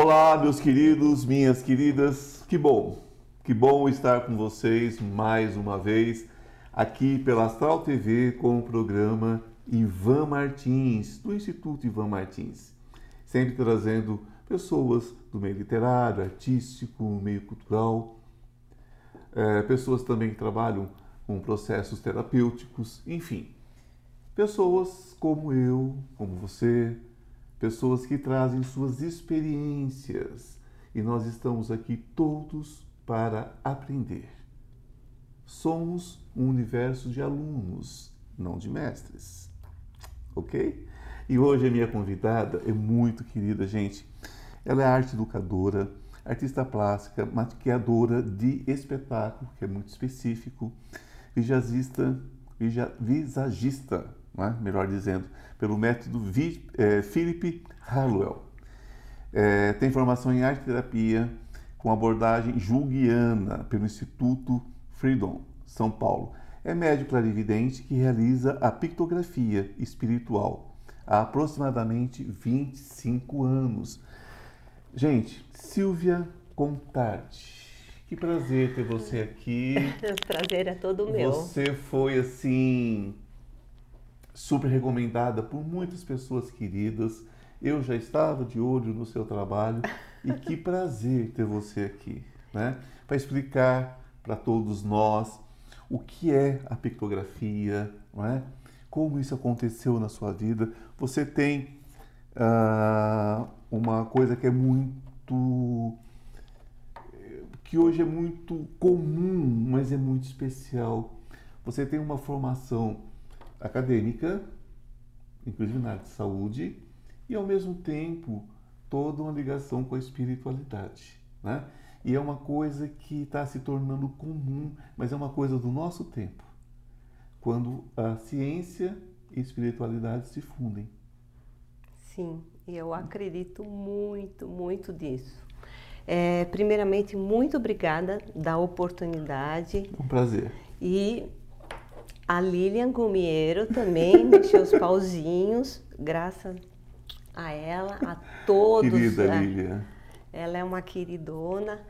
Olá, meus queridos, minhas queridas, que bom, que bom estar com vocês mais uma vez aqui pela Astral TV com o programa Ivan Martins, do Instituto Ivan Martins, sempre trazendo pessoas do meio literário, artístico, meio cultural, é, pessoas também que trabalham com processos terapêuticos, enfim, pessoas como eu, como você, pessoas que trazem suas experiências e nós estamos aqui todos para aprender. Somos um universo de alunos, não de mestres. Ok? E hoje a minha convidada é muito querida, gente. Ela é arte educadora, artista plástica, maquiadora de espetáculo, que é muito específico, visagista, visagista é? melhor dizendo, pelo método Vi, é, Philip Hallwell. É, tem formação em arte terapia com abordagem junguiana pelo Instituto Freedom, São Paulo. É médico clarividente que realiza a pictografia espiritual há aproximadamente 25 anos. Gente, Silvia Contardi. Que prazer ter você aqui. O prazer é todo meu. Você foi assim super recomendada por muitas pessoas queridas. Eu já estava de olho no seu trabalho e que prazer ter você aqui, né? Para explicar para todos nós o que é a pictografia, não é? Como isso aconteceu na sua vida. Você tem uh, uma coisa que é muito que hoje é muito comum, mas é muito especial. Você tem uma formação acadêmica, inclusive na área de saúde, e ao mesmo tempo toda uma ligação com a espiritualidade. Né? E é uma coisa que está se tornando comum, mas é uma coisa do nosso tempo, quando a ciência e a espiritualidade se fundem. Sim, eu acredito muito, muito nisso. É, primeiramente, muito obrigada da oportunidade. Um prazer. E a Lilian Gumiero também mexeu os pauzinhos, graças a ela, a todos. Querida né? Lilian. Ela é uma queridona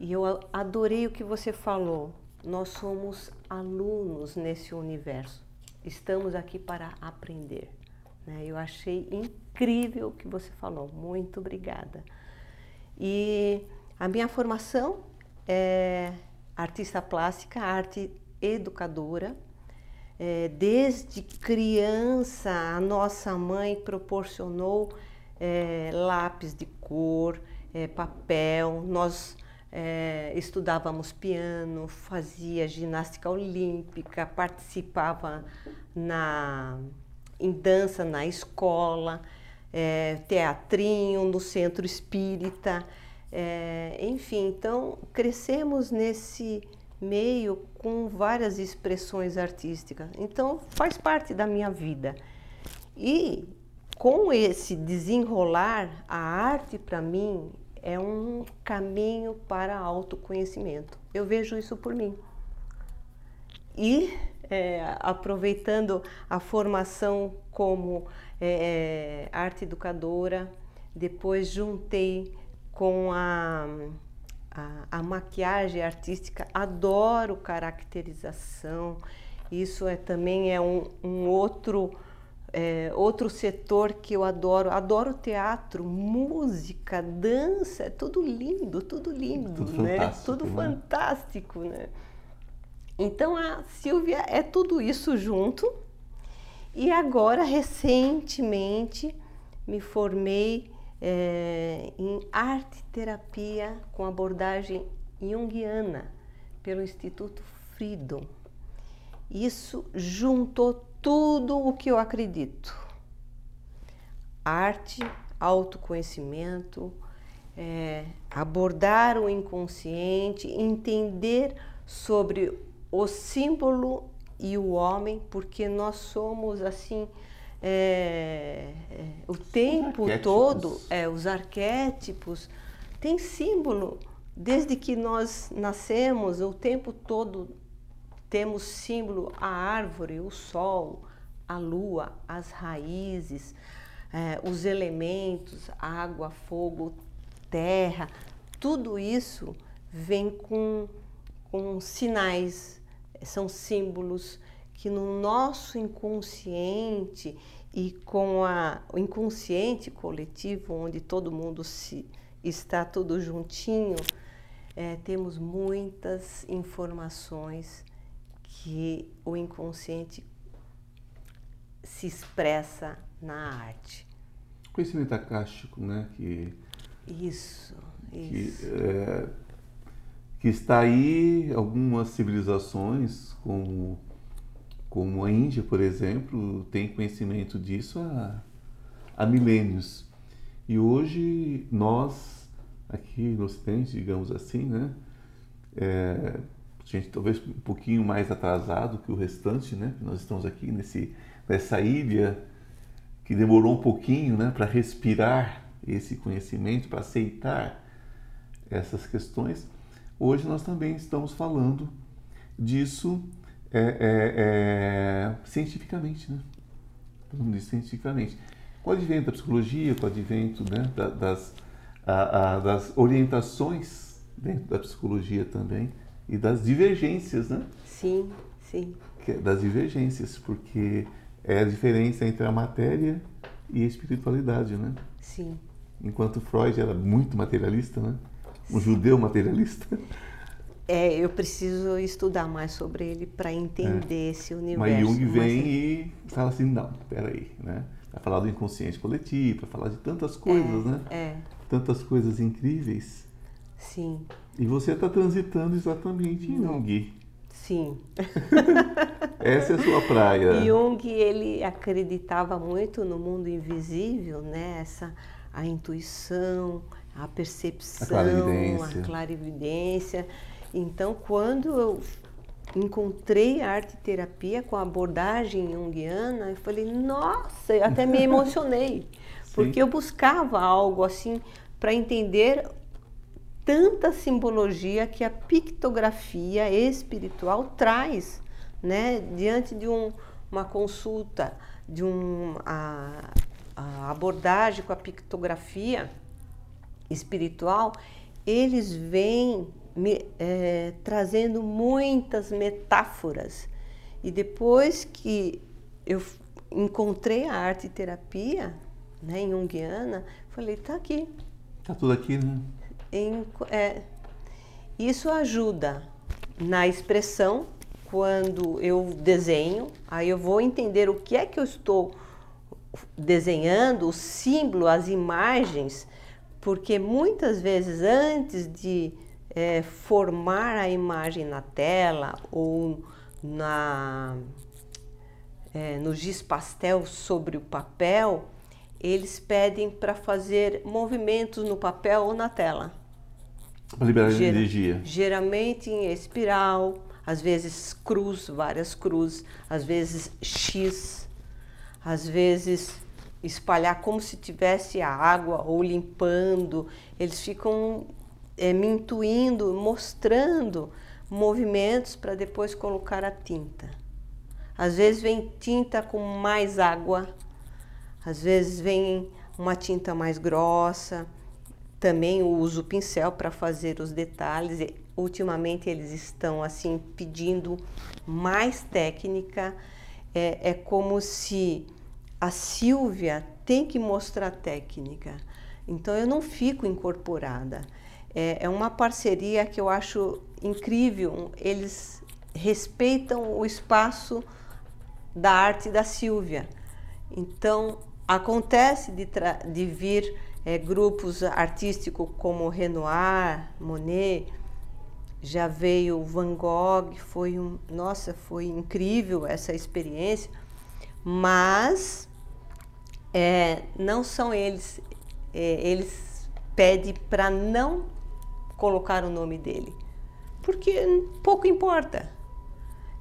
e eu adorei o que você falou. Nós somos alunos nesse universo. Estamos aqui para aprender. Né? Eu achei incrível o que você falou. Muito obrigada. E a minha formação é artista plástica, arte educadora é, desde criança, a nossa mãe proporcionou é, lápis de cor, é, papel, nós é, estudávamos piano, fazia ginástica olímpica, participava na, em dança na escola, é, teatrinho no centro espírita, é, enfim, então crescemos nesse meio com várias expressões artísticas. Então faz parte da minha vida. E com esse desenrolar, a arte para mim é um caminho para autoconhecimento. Eu vejo isso por mim. E é, aproveitando a formação como é, é arte educadora, depois juntei com a a, a maquiagem artística, adoro caracterização. Isso é também é um, um outro é, outro setor que eu adoro. Adoro teatro, música, dança, é tudo lindo, tudo lindo, tudo né? Fantástico, tudo né? fantástico, né? Então a Silvia é tudo isso junto. E agora, recentemente, me formei é, em arte terapia com abordagem junguiana pelo Instituto Freedom. Isso juntou tudo o que eu acredito: arte, autoconhecimento, é, abordar o inconsciente, entender sobre o símbolo e o homem, porque nós somos assim é, é, o tempo todo, é, os arquétipos, tem símbolo. Desde que nós nascemos, o tempo todo temos símbolo. A árvore, o sol, a lua, as raízes, é, os elementos, água, fogo, terra, tudo isso vem com, com sinais, são símbolos que no nosso inconsciente e com a, o inconsciente coletivo, onde todo mundo se está tudo juntinho, é, temos muitas informações que o inconsciente se expressa na arte. Conhecimento acástico, né? Que, isso, que, é, que está aí algumas civilizações, como, como a Índia, por exemplo, tem conhecimento disso há, há milênios. E hoje nós, aqui no Ocidente, digamos assim, né? É, gente talvez um pouquinho mais atrasado que o restante, né? Nós estamos aqui nesse, nessa ilha que demorou um pouquinho, né, para respirar esse conhecimento, para aceitar essas questões. Hoje nós também estamos falando disso é, é, é, cientificamente, né? Falando disso cientificamente. Com o advento da psicologia, com o advento né, das, a, a, das orientações dentro da psicologia também, e das divergências, né? Sim, sim. É das divergências, porque é a diferença entre a matéria e a espiritualidade, né? Sim. Enquanto Freud era muito materialista, né? Um sim. judeu materialista. É, eu preciso estudar mais sobre ele para entender é. esse universo. Mas Jung vem Mas... e fala assim, não, peraí, né? Vai falar do inconsciente coletivo, vai falar de tantas coisas, é, né? É. Tantas coisas incríveis. Sim. E você está transitando exatamente em Jung. Sim. Essa é a sua praia. Jung, ele acreditava muito no mundo invisível, né? Essa, a intuição, a percepção, a clarividência. a clarividência. Então, quando eu encontrei a arte terapia com a abordagem junguiana, eu falei, nossa, eu até me emocionei, porque eu buscava algo assim para entender tanta simbologia que a pictografia espiritual traz, né, diante de um, uma consulta, de um, a, a abordagem com a pictografia espiritual, eles vêm me, é, trazendo muitas metáforas. E depois que eu encontrei a arte terapia, né, em Jungiana, falei, tá aqui. Tá tudo aqui, né? em, é, isso ajuda na expressão quando eu desenho, aí eu vou entender o que é que eu estou desenhando, o símbolo, as imagens, porque muitas vezes antes de é, formar a imagem na tela ou na, é, no giz pastel sobre o papel, eles pedem para fazer movimentos no papel ou na tela. Para liberar Ger energia. Geralmente em espiral, às vezes cruz, várias cruzes, às vezes X, às vezes espalhar como se tivesse a água ou limpando. Eles ficam é, me intuindo, mostrando movimentos para depois colocar a tinta. Às vezes vem tinta com mais água, às vezes vem uma tinta mais grossa também uso pincel para fazer os detalhes. Ultimamente eles estão assim pedindo mais técnica. É, é como se a Silvia tem que mostrar técnica. Então eu não fico incorporada. É, é uma parceria que eu acho incrível. Eles respeitam o espaço da arte da Silvia. Então acontece de, de vir é, grupos artísticos como Renoir, Monet, já veio Van Gogh, foi um, nossa, foi incrível essa experiência, mas é, não são eles, é, eles pedem para não colocar o nome dele, porque pouco importa.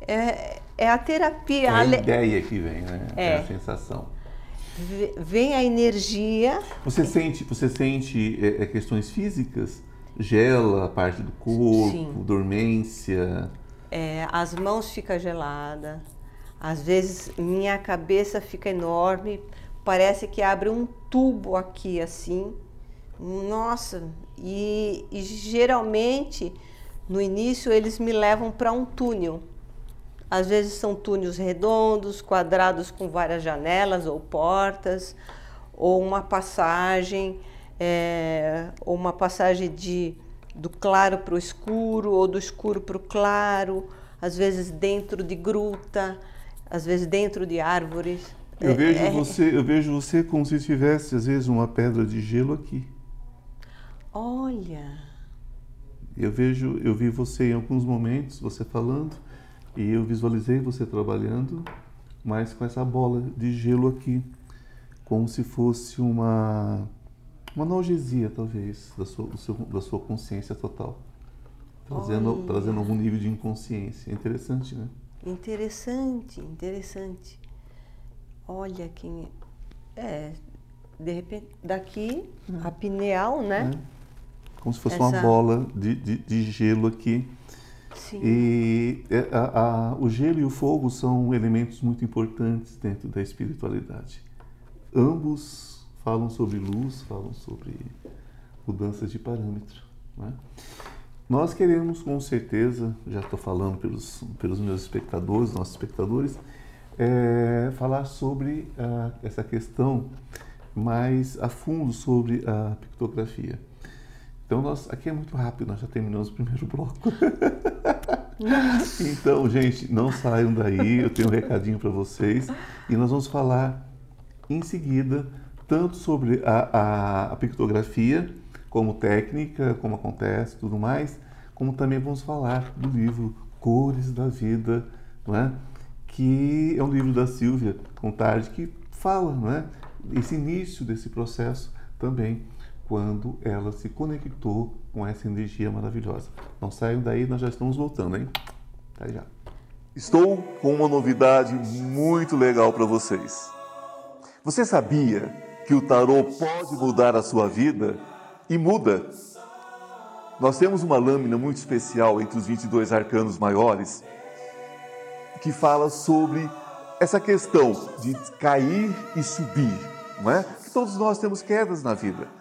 É, é a terapia. É a ideia que vem, né? É, é a sensação vem a energia. Você sente, você sente é, é, questões físicas? Gela a parte do corpo, Sim. dormência? É, as mãos ficam geladas. Às vezes minha cabeça fica enorme, parece que abre um tubo aqui assim. Nossa, e, e geralmente no início eles me levam para um túnel. Às vezes são túneis redondos, quadrados com várias janelas ou portas, ou uma passagem, é, ou uma passagem de, do claro para o escuro, ou do escuro para o claro, às vezes dentro de gruta, às vezes dentro de árvores. Eu vejo é, é. você, eu vejo você como se tivesse às vezes uma pedra de gelo aqui. Olha. Eu vejo, eu vi você em alguns momentos, você falando, e eu visualizei você trabalhando, mas com essa bola de gelo aqui, como se fosse uma uma analgesia talvez da sua, seu, da sua consciência total, trazendo trazendo algum nível de inconsciência. É interessante, né? Interessante, interessante. Olha quem é, de repente daqui é. a pineal, né? É como se fosse Essa... uma bola de, de, de, gelo aqui. Sim. E é, a, a, o gelo e o fogo são elementos muito importantes dentro da espiritualidade. Ambos falam sobre luz, falam sobre mudanças de parâmetro. Né? Nós queremos, com certeza, já estou falando pelos, pelos meus espectadores, nossos espectadores, é, falar sobre a, essa questão mais a fundo sobre a pictografia. Então, nós, aqui é muito rápido, nós já terminamos o primeiro bloco. então, gente, não saiam daí, eu tenho um recadinho para vocês. E nós vamos falar em seguida tanto sobre a, a, a pictografia, como técnica, como acontece tudo mais, como também vamos falar do livro Cores da Vida, não é? que é um livro da Silvia Contardi que fala não é? esse início desse processo também quando ela se conectou com essa energia maravilhosa. Não saiam daí, nós já estamos voltando, hein? Até já. Estou com uma novidade muito legal para vocês. Você sabia que o tarô pode mudar a sua vida? E muda. Nós temos uma lâmina muito especial entre os 22 arcanos maiores que fala sobre essa questão de cair e subir, não é? Que todos nós temos quedas na vida.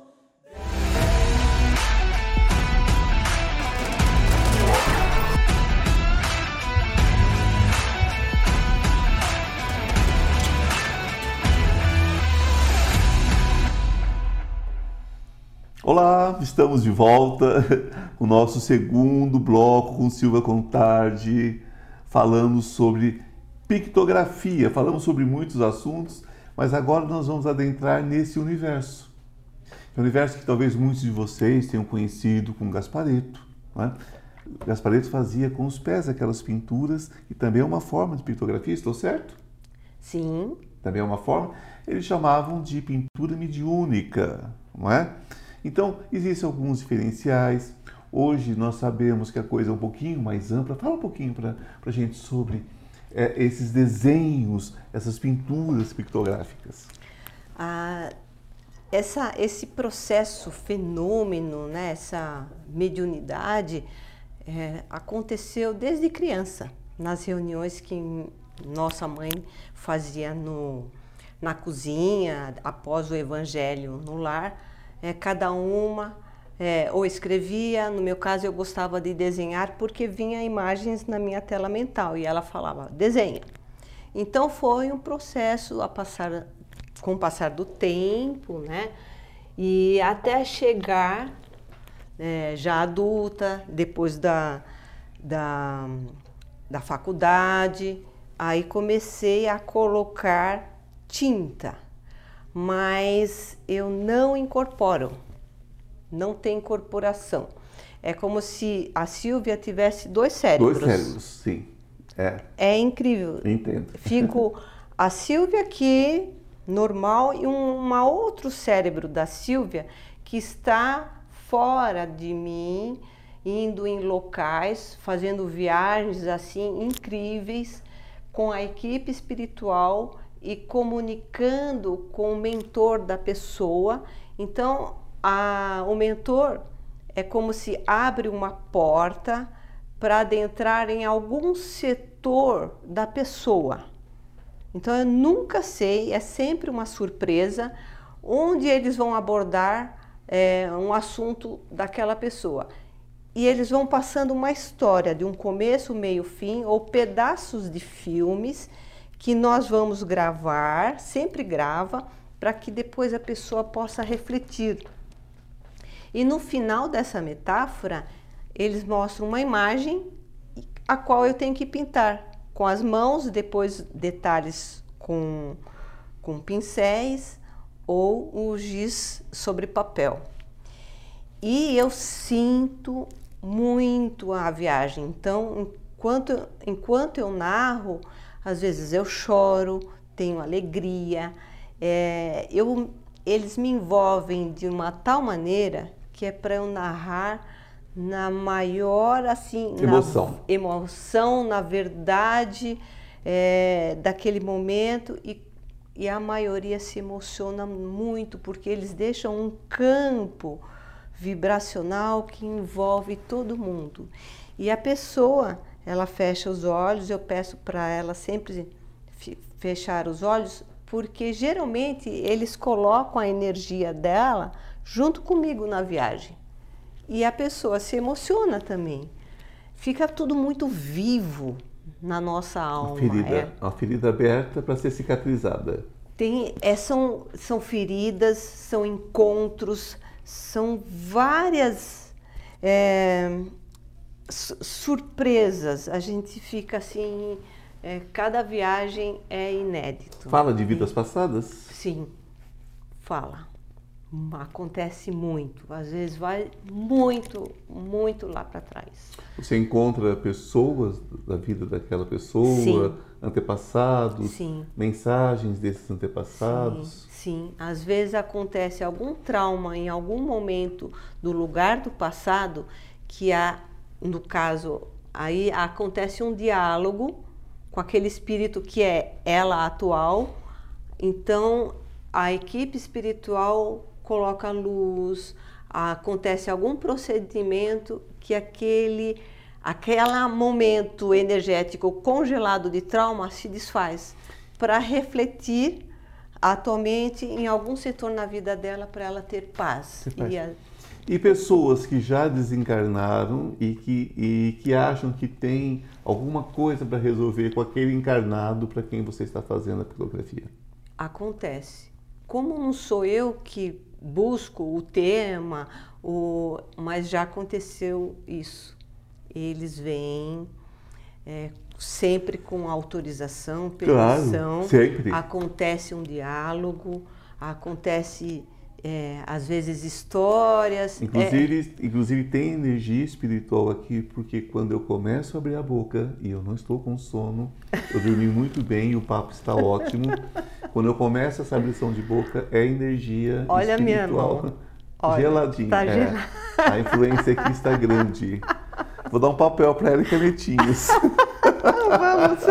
Olá, estamos de volta com o nosso segundo bloco com Silva Contardi, falando sobre pictografia. Falamos sobre muitos assuntos, mas agora nós vamos adentrar nesse universo. É um universo que talvez muitos de vocês tenham conhecido como Gaspareto. Né? Gaspareto fazia com os pés aquelas pinturas, e também é uma forma de pictografia, estou certo? Sim. Também é uma forma. Eles chamavam de pintura mediúnica, não é? Então, existem alguns diferenciais. Hoje nós sabemos que a coisa é um pouquinho mais ampla. Fala um pouquinho para a gente sobre é, esses desenhos, essas pinturas pictográficas. Ah, essa, esse processo, fenômeno, né, essa mediunidade, é, aconteceu desde criança, nas reuniões que nossa mãe fazia no, na cozinha, após o evangelho no lar é, cada uma é, ou escrevia, no meu caso eu gostava de desenhar porque vinha imagens na minha tela mental e ela falava, desenha. Então foi um processo a passar, com o passar do tempo, né? E até chegar é, já adulta, depois da, da, da faculdade, aí comecei a colocar tinta mas eu não incorporo, não tem incorporação. É como se a Silvia tivesse dois cérebros. Dois cérebros, sim. É. É incrível. Entendo. Fico a Silvia aqui, normal, e um uma outro cérebro da Silvia que está fora de mim, indo em locais, fazendo viagens assim incríveis com a equipe espiritual e comunicando com o mentor da pessoa. Então, a, o mentor é como se abre uma porta para adentrar em algum setor da pessoa. Então eu nunca sei, é sempre uma surpresa onde eles vão abordar é, um assunto daquela pessoa. E eles vão passando uma história de um começo, meio, fim, ou pedaços de filmes que nós vamos gravar, sempre grava, para que depois a pessoa possa refletir. E no final dessa metáfora, eles mostram uma imagem a qual eu tenho que pintar com as mãos, depois detalhes com, com pincéis ou o giz sobre papel. E eu sinto muito a viagem. Então, enquanto, enquanto eu narro, às vezes eu choro, tenho alegria, é, eu, eles me envolvem de uma tal maneira que é para eu narrar na maior assim emoção, na, emoção, na verdade é, daquele momento. E, e a maioria se emociona muito porque eles deixam um campo vibracional que envolve todo mundo. E a pessoa ela fecha os olhos eu peço para ela sempre fechar os olhos porque geralmente eles colocam a energia dela junto comigo na viagem e a pessoa se emociona também. Fica tudo muito vivo na nossa alma. Uma ferida, é. ferida aberta para ser cicatrizada. Tem, é, são, são feridas, são encontros, são várias é, surpresas. A gente fica assim, é, cada viagem é inédito. Fala de vidas passadas? Sim, fala acontece muito, às vezes vai muito, muito lá para trás. Você encontra pessoas da vida daquela pessoa, sim. antepassados, sim. mensagens desses antepassados? Sim, sim, às vezes acontece algum trauma em algum momento do lugar do passado que há, no caso, aí acontece um diálogo com aquele espírito que é ela atual. Então, a equipe espiritual coloca luz, acontece algum procedimento que aquele aquele momento energético congelado de trauma se desfaz para refletir atualmente em algum setor na vida dela para ela ter paz. E, a... e, pessoas que já desencarnaram e que, e que acham que tem alguma coisa para resolver com aquele encarnado para quem você está fazendo a psicografia? Acontece. Como não sou eu que busco o tema, o, mas já aconteceu isso. Eles vêm é, sempre com autorização, permissão. Claro, sempre. Acontece um diálogo, acontece é, às vezes histórias. Inclusive, é... inclusive tem energia espiritual aqui, porque quando eu começo a abrir a boca e eu não estou com sono, eu dormi muito bem e o papo está ótimo. quando eu começo essa abrição de boca, é energia Olha espiritual. Olha, geladinha. Tá é, a influência aqui está grande. Vou dar um papel para ela e canetinhas. Vamos.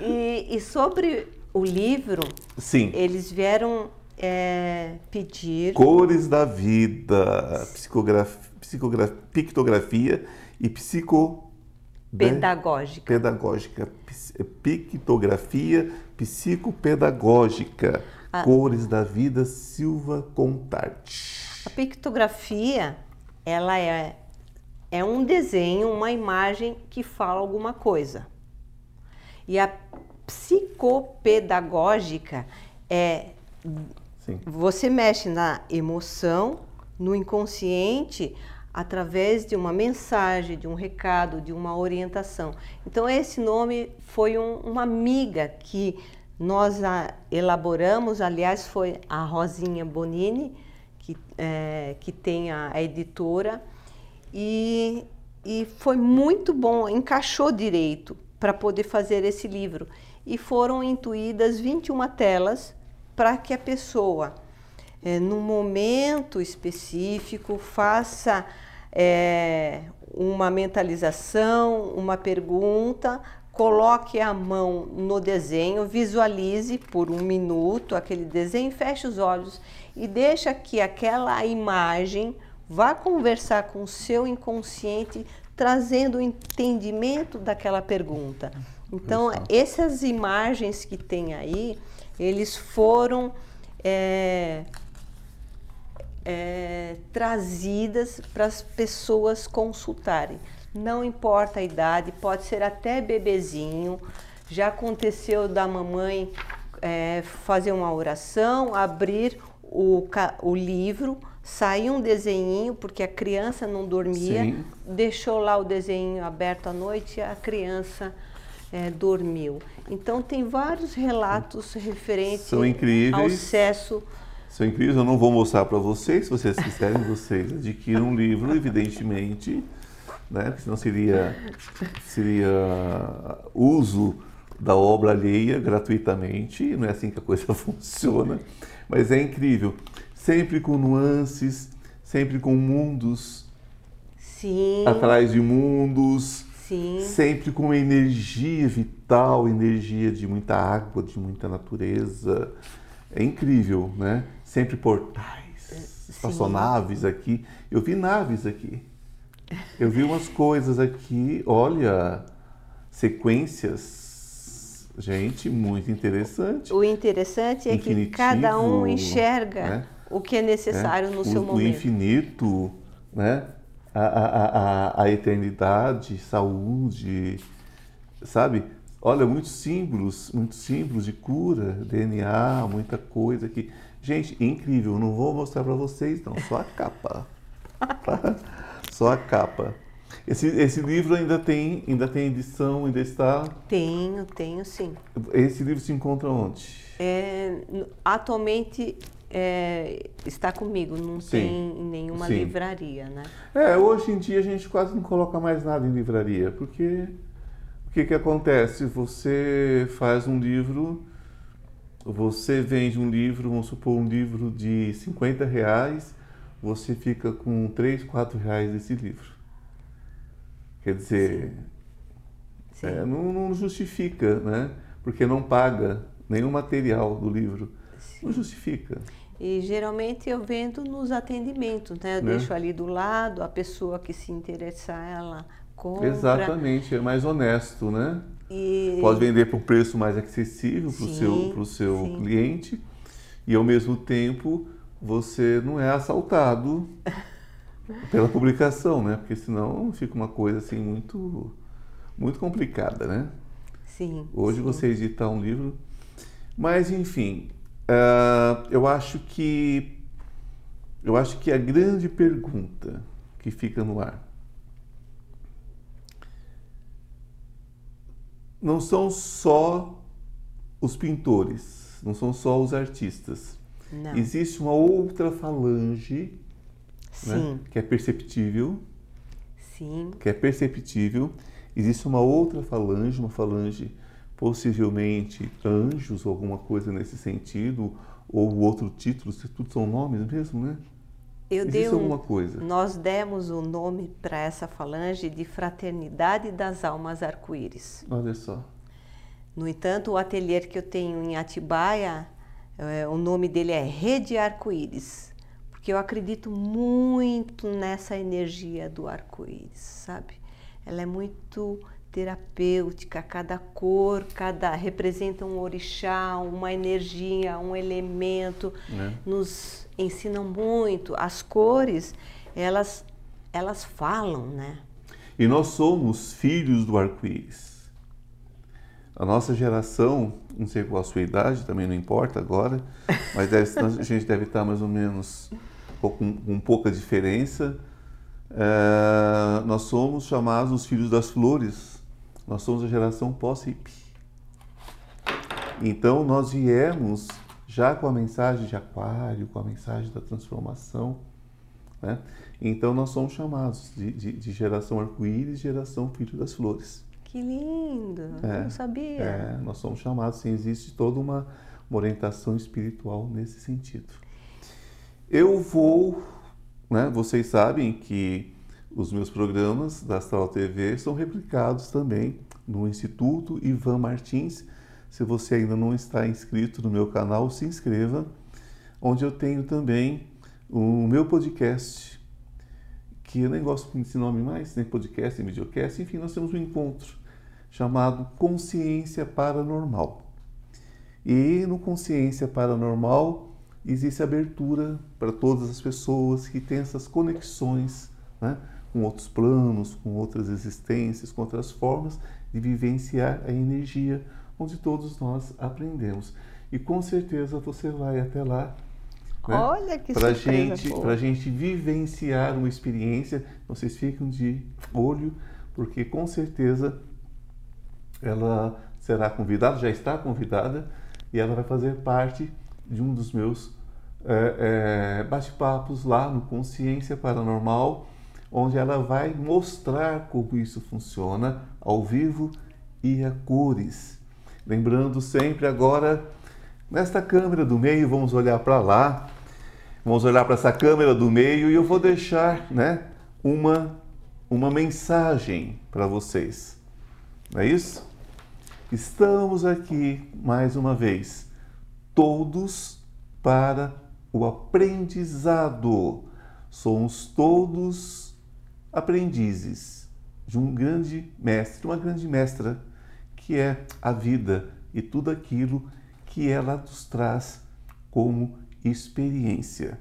e, e sobre o livro, Sim. eles vieram é, pedir. Cores da vida, psicografia, psicografia, pictografia e psico. Pedagógica. Pedagógica. Pictografia psicopedagógica. A... Cores da vida, Silva Contarte. A pictografia, ela é, é um desenho, uma imagem que fala alguma coisa. E a psicopedagógica é Sim. você mexe na emoção, no inconsciente, através de uma mensagem, de um recado, de uma orientação. Então esse nome foi um, uma amiga que nós elaboramos, aliás foi a Rosinha Bonini que, é, que tem a, a editora, e, e foi muito bom, encaixou direito para poder fazer esse livro. E foram intuídas 21 telas para que a pessoa, é, num momento específico, faça é, uma mentalização, uma pergunta, coloque a mão no desenho, visualize por um minuto aquele desenho, feche os olhos e deixa que aquela imagem vá conversar com o seu inconsciente, trazendo o entendimento daquela pergunta. Então, essas imagens que tem aí, eles foram é, é, trazidas para as pessoas consultarem. Não importa a idade, pode ser até bebezinho. Já aconteceu da mamãe é, fazer uma oração, abrir o, o livro, sair um desenho, porque a criança não dormia, Sim. deixou lá o desenho aberto à noite e a criança é, dormiu. Então tem vários relatos referentes ao sucesso são incríveis. Eu não vou mostrar para vocês, se vocês quiserem, vocês adquiram um livro, evidentemente, né? Porque senão seria, seria uso da obra alheia gratuitamente. Não é assim que a coisa funciona. Mas é incrível. Sempre com nuances, sempre com mundos Sim. atrás de mundos. Sim. Sempre com energia vital, energia de muita água, de muita natureza. É incrível, né? Sempre portais, é, espaçonaves aqui. Eu vi naves aqui. Eu vi umas coisas aqui, olha, sequências, gente, muito interessante. O interessante é que cada um enxerga né? o que é necessário é, no o, seu momento. O infinito, né? A, a, a, a eternidade, saúde, sabe? Olha, muitos símbolos, muitos símbolos de cura, DNA, muita coisa aqui. Gente, incrível. Não vou mostrar para vocês, não. Só a capa. Só a capa. Esse, esse livro ainda tem, ainda tem edição, ainda está? Tenho, tenho sim. Esse livro se encontra onde? É, atualmente é, está comigo, não sim, tem em nenhuma sim. livraria, né? É, hoje em dia a gente quase não coloca mais nada em livraria, porque que, que acontece? Você faz um livro, você vende um livro, vamos supor um livro de 50 reais, você fica com 3, 4 reais desse livro. Quer dizer. Sim. É, não, não, justifica, né? Porque não paga nenhum material do livro. Sim. Não justifica. E geralmente eu vendo nos atendimentos, né? Eu né? deixo ali do lado, a pessoa que se interessar, ela compra. Exatamente, é mais honesto, né? E... Pode vender por preço mais acessível para o seu, pro seu cliente e ao mesmo tempo você não é assaltado pela publicação, né? Porque senão fica uma coisa assim muito, muito complicada, né? Sim. Hoje sim. você editar um livro, mas enfim, uh, eu acho que eu acho que a grande pergunta que fica no ar não são só os pintores, não são só os artistas. Não. Existe uma outra falange né, que é perceptível. Sim. Que é perceptível. Existe uma outra falange, uma falange possivelmente anjos ou alguma coisa nesse sentido, ou outro título, se tudo são nomes mesmo, né? Eu Existe dei um, alguma coisa? Nós demos o nome para essa falange de Fraternidade das Almas Arco-Íris. Olha só. No entanto, o ateliê que eu tenho em Atibaia, é, o nome dele é Rede Arco-Íris, porque eu acredito muito nessa energia do arco-íris, sabe? Ela é muito terapêutica, cada cor, cada representa um orixá, uma energia, um elemento, é. nos ensinam muito. As cores, elas elas falam, né? E nós somos filhos do arco-íris. A nossa geração, não sei qual a sua idade, também não importa agora, mas deve, a gente deve estar mais ou menos com, com pouca diferença. É, nós somos chamados os filhos das flores nós somos a geração pós-hippie. Então nós viemos já com a mensagem de aquário, com a mensagem da transformação. Né? Então nós somos chamados de, de, de geração arco-íris, geração filho das flores. Que lindo! É, não sabia. É, nós somos chamados, sim, existe toda uma, uma orientação espiritual nesse sentido. Eu vou, né, vocês sabem que os meus programas da Astral TV são replicados também no Instituto Ivan Martins. Se você ainda não está inscrito no meu canal, se inscreva, onde eu tenho também o meu podcast, que eu nem gosto desse nome mais, nem podcast, nem videocast, enfim, nós temos um encontro chamado Consciência Paranormal. E no Consciência Paranormal existe abertura para todas as pessoas que têm essas conexões né, com outros planos, com outras existências, com outras formas de vivenciar a energia, onde todos nós aprendemos. E com certeza você vai até lá né? Olha que pra gente, Para a gente vivenciar uma experiência. Vocês ficam de olho, porque com certeza ela será convidada, já está convidada, e ela vai fazer parte de um dos meus é, é, bate-papos lá no Consciência Paranormal, onde ela vai mostrar como isso funciona ao vivo e a cores. Lembrando sempre agora, nesta câmera do meio, vamos olhar para lá, vamos olhar para essa câmera do meio e eu vou deixar né, uma, uma mensagem para vocês. Não é isso? Estamos aqui mais uma vez, todos para o aprendizado. Somos todos aprendizes de um grande mestre, uma grande mestra, que é a vida e tudo aquilo que ela nos traz como experiência.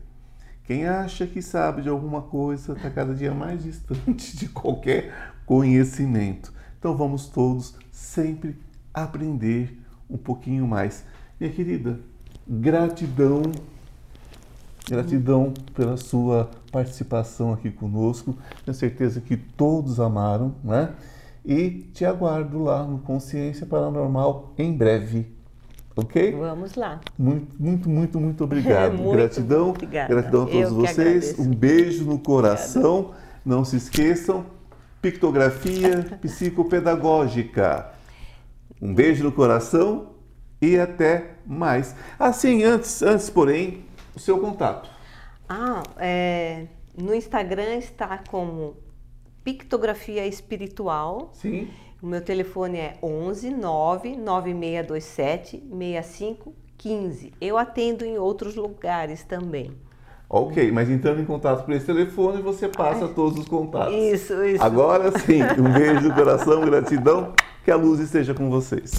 Quem acha que sabe de alguma coisa está cada dia mais distante de qualquer conhecimento. Então vamos todos sempre aprender um pouquinho mais. Minha querida, gratidão, gratidão pela sua participação aqui conosco. Tenho certeza que todos amaram, né? E te aguardo lá no Consciência Paranormal em breve. Ok? Vamos lá. Muito, muito, muito, muito obrigado. muito gratidão. Gratidão a todos vocês. Um beijo no coração. Obrigada. Não se esqueçam, pictografia psicopedagógica. Um beijo no coração e até mais. Assim, antes, antes porém, o seu contato. Ah, é, no Instagram está como Pictografia Espiritual. Sim. O meu telefone é 11 99627 6515. Eu atendo em outros lugares também. Ok, mas entrando em contato por esse telefone, você passa Ai. todos os contatos. Isso, isso. Agora sim, um beijo do coração, gratidão. Que a luz esteja com vocês.